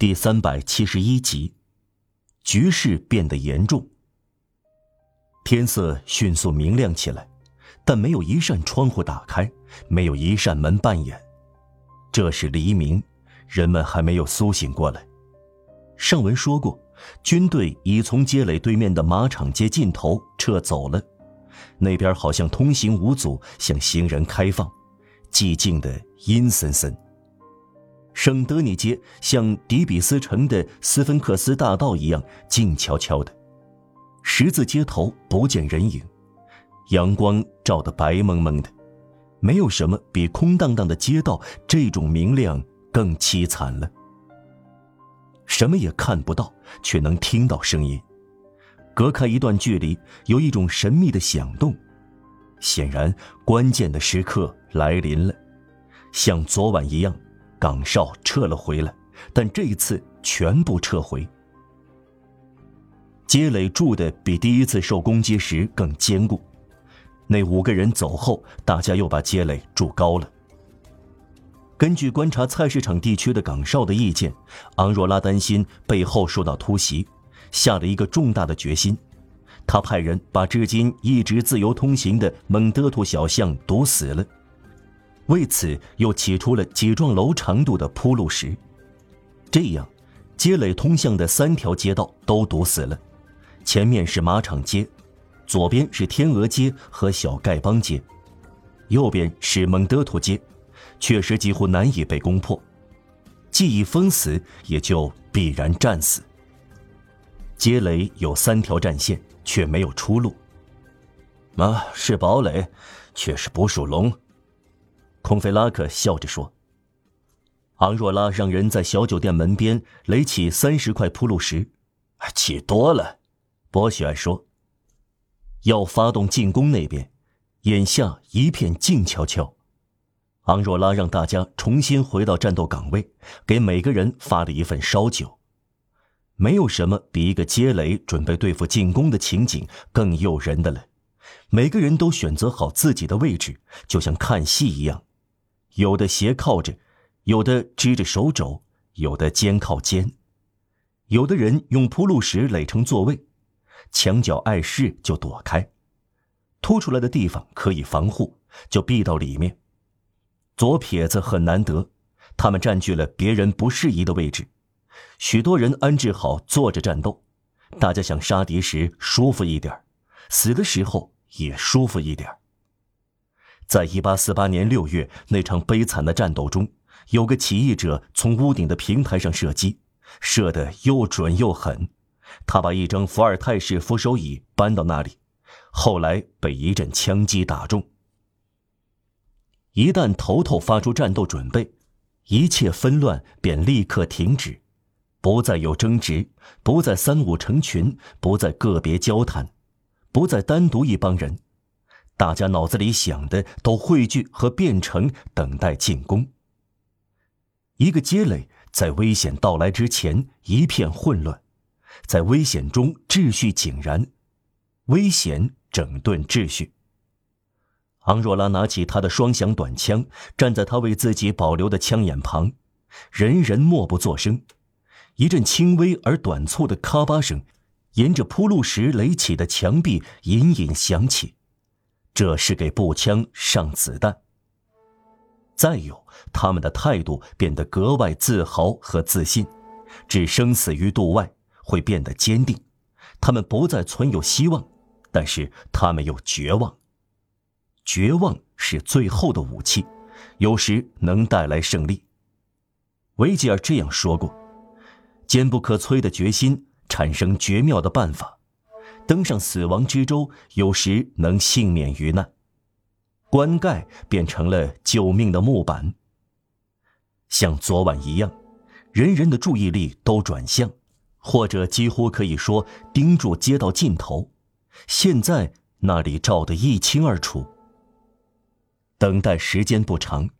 第三百七十一集，局势变得严重。天色迅速明亮起来，但没有一扇窗户打开，没有一扇门半掩。这是黎明，人们还没有苏醒过来。上文说过，军队已从街垒对面的马场街尽头撤走了，那边好像通行无阻，向行人开放，寂静的阴森森。圣德尼街像迪比斯城的斯芬克斯大道一样静悄悄的，十字街头不见人影，阳光照得白蒙蒙的，没有什么比空荡荡的街道这种明亮更凄惨了。什么也看不到，却能听到声音，隔开一段距离，有一种神秘的响动，显然关键的时刻来临了，像昨晚一样。岗哨撤了回来，但这一次全部撤回。街垒筑的比第一次受攻击时更坚固。那五个人走后，大家又把街垒筑高了。根据观察菜市场地区的岗哨的意见，昂若拉担心背后受到突袭，下了一个重大的决心。他派人把至今一直自由通行的蒙德图小巷堵死了。为此，又起出了几幢楼长度的铺路石，这样，街垒通向的三条街道都堵死了。前面是马场街，左边是天鹅街和小丐帮街，右边是蒙德图街，确实几乎难以被攻破。既已封死，也就必然战死。街垒有三条战线，却没有出路。啊，是堡垒，却是捕鼠笼。孔菲拉克笑着说：“昂若拉让人在小酒店门边垒起三十块铺路石，起多了。”博许爱说：“要发动进攻那边，眼下一片静悄悄。”昂若拉让大家重新回到战斗岗位，给每个人发了一份烧酒。没有什么比一个接雷准备对付进攻的情景更诱人的了。每个人都选择好自己的位置，就像看戏一样。有的斜靠着，有的支着手肘，有的肩靠肩，有的人用铺路石垒成座位，墙角碍事就躲开，凸出来的地方可以防护，就避到里面。左撇子很难得，他们占据了别人不适宜的位置，许多人安置好坐着战斗，大家想杀敌时舒服一点，死的时候也舒服一点。在一八四八年六月那场悲惨的战斗中，有个起义者从屋顶的平台上射击，射得又准又狠。他把一张伏尔泰式扶手椅搬到那里，后来被一阵枪击打中。一旦头头发出战斗准备，一切纷乱便立刻停止，不再有争执，不再三五成群，不再个别交谈，不再单独一帮人。大家脑子里想的都汇聚和变成等待进攻。一个街垒在危险到来之前一片混乱，在危险中秩序井然，危险整顿秩序。昂若拉拿起他的双响短枪，站在他为自己保留的枪眼旁，人人默不作声。一阵轻微而短促的咔吧声，沿着铺路石垒起的墙壁隐隐响起。这是给步枪上子弹。再有，他们的态度变得格外自豪和自信，置生死于度外，会变得坚定。他们不再存有希望，但是他们又绝望。绝望是最后的武器，有时能带来胜利。维吉尔这样说过：“坚不可摧的决心，产生绝妙的办法。”登上死亡之舟，有时能幸免于难；棺盖变成了救命的木板。像昨晚一样，人人的注意力都转向，或者几乎可以说盯住街道尽头。现在那里照得一清二楚。等待时间不长，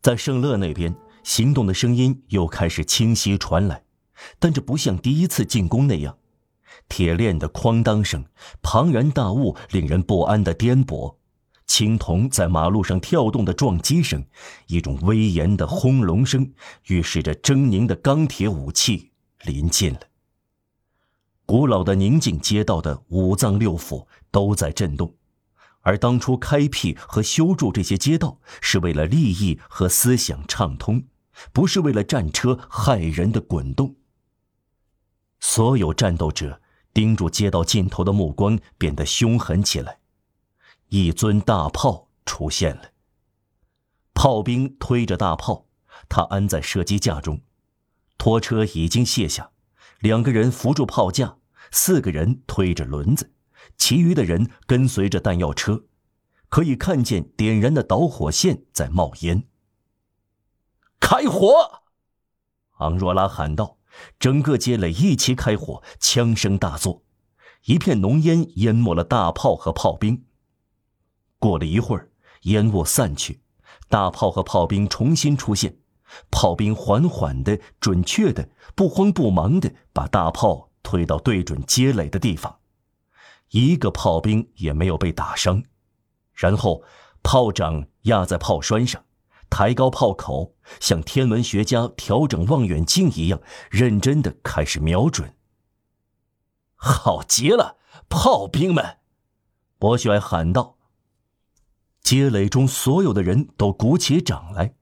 在圣乐那边，行动的声音又开始清晰传来，但这不像第一次进攻那样。铁链的哐当声，庞然大物令人不安的颠簸，青铜在马路上跳动的撞击声，一种威严的轰隆声，预示着狰狞的钢铁武器临近了。古老的宁静街道的五脏六腑都在震动，而当初开辟和修筑这些街道，是为了利益和思想畅通，不是为了战车害人的滚动。所有战斗者盯住街道尽头的目光变得凶狠起来。一尊大炮出现了。炮兵推着大炮，他安在射击架中，拖车已经卸下，两个人扶住炮架，四个人推着轮子，其余的人跟随着弹药车，可以看见点燃的导火线在冒烟。开火！昂若拉喊道。整个街垒一齐开火，枪声大作，一片浓烟淹没了大炮和炮兵。过了一会儿，烟雾散去，大炮和炮兵重新出现。炮兵缓缓的、准确的、不慌不忙的把大炮推到对准街垒的地方，一个炮兵也没有被打伤。然后，炮长压在炮栓上。抬高炮口，像天文学家调整望远镜一样认真的开始瞄准。好极了，炮兵们！博雪喊道。街垒中所有的人都鼓起掌来。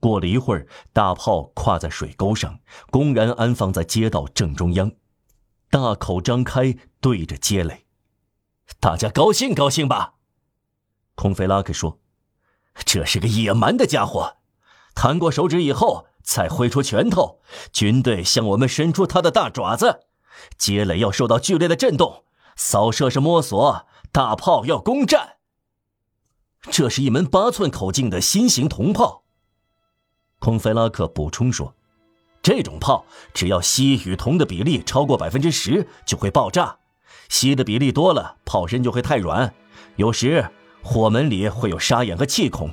过了一会儿，大炮跨在水沟上，公然安放在街道正中央，大口张开对着街垒。大家高兴高兴吧？孔菲拉克说。这是个野蛮的家伙，弹过手指以后才挥出拳头。军队向我们伸出他的大爪子，街垒要受到剧烈的震动。扫射是摸索，大炮要攻占。这是一门八寸口径的新型铜炮。孔菲拉克补充说：“这种炮只要锡与铜的比例超过百分之十，就会爆炸。锡的比例多了，炮身就会太软，有时。”火门里会有沙眼和气孔，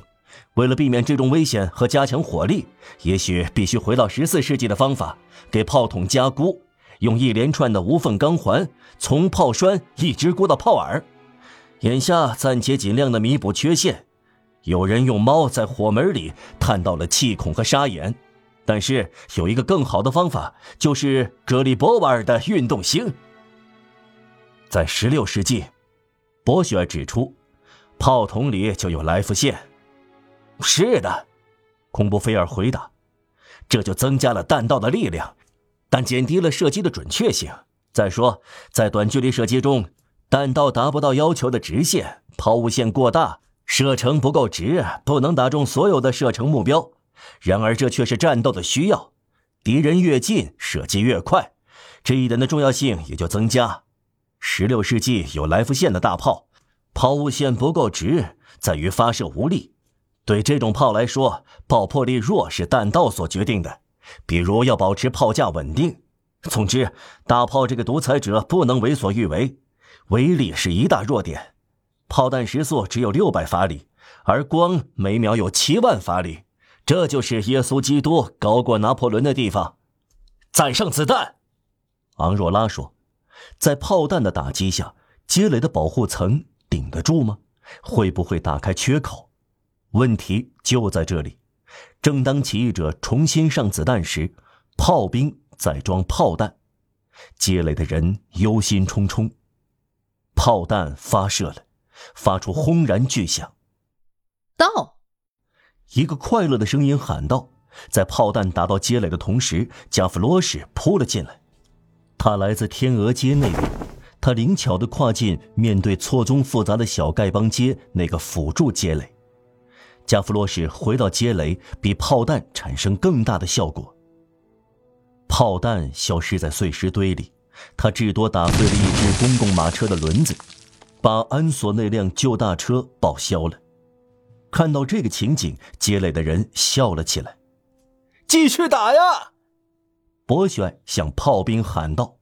为了避免这种危险和加强火力，也许必须回到十四世纪的方法，给炮筒加箍，用一连串的无缝钢环从炮栓一直箍到炮耳。眼下暂且尽量的弥补缺陷。有人用猫在火门里探到了气孔和沙眼，但是有一个更好的方法，就是格里波瓦尔的运动星。在十六世纪，博雪尔指出。炮筒里就有来福线，是的，孔布菲尔回答。这就增加了弹道的力量，但减低了射击的准确性。再说，在短距离射击中，弹道达不到要求的直线，抛物线过大，射程不够直，不能打中所有的射程目标。然而，这却是战斗的需要，敌人越近，射击越快，这一点的重要性也就增加。十六世纪有来福线的大炮。抛物线不够直，在于发射无力。对这种炮来说，爆破力弱是弹道所决定的。比如要保持炮架稳定。总之，大炮这个独裁者不能为所欲为，威力是一大弱点。炮弹时速只有六百法里，而光每秒有七万法里。这就是耶稣基督高过拿破仑的地方。再上子弹，昂若拉说，在炮弹的打击下，积累的保护层。顶得住吗？会不会打开缺口？问题就在这里。正当起义者重新上子弹时，炮兵在装炮弹，街垒的人忧心忡忡。炮弹发射了，发出轰然巨响。到！一个快乐的声音喊道。在炮弹打到街垒的同时，加弗罗什扑了进来。他来自天鹅街那边。他灵巧地跨进面对错综复杂的小丐帮街那个辅助街垒，加弗洛什回到街垒比炮弹产生更大的效果。炮弹消失在碎石堆里，他至多打碎了一只公共马车的轮子，把安索那辆旧大车报销了。看到这个情景，街垒的人笑了起来。继续打呀！博选向炮兵喊道。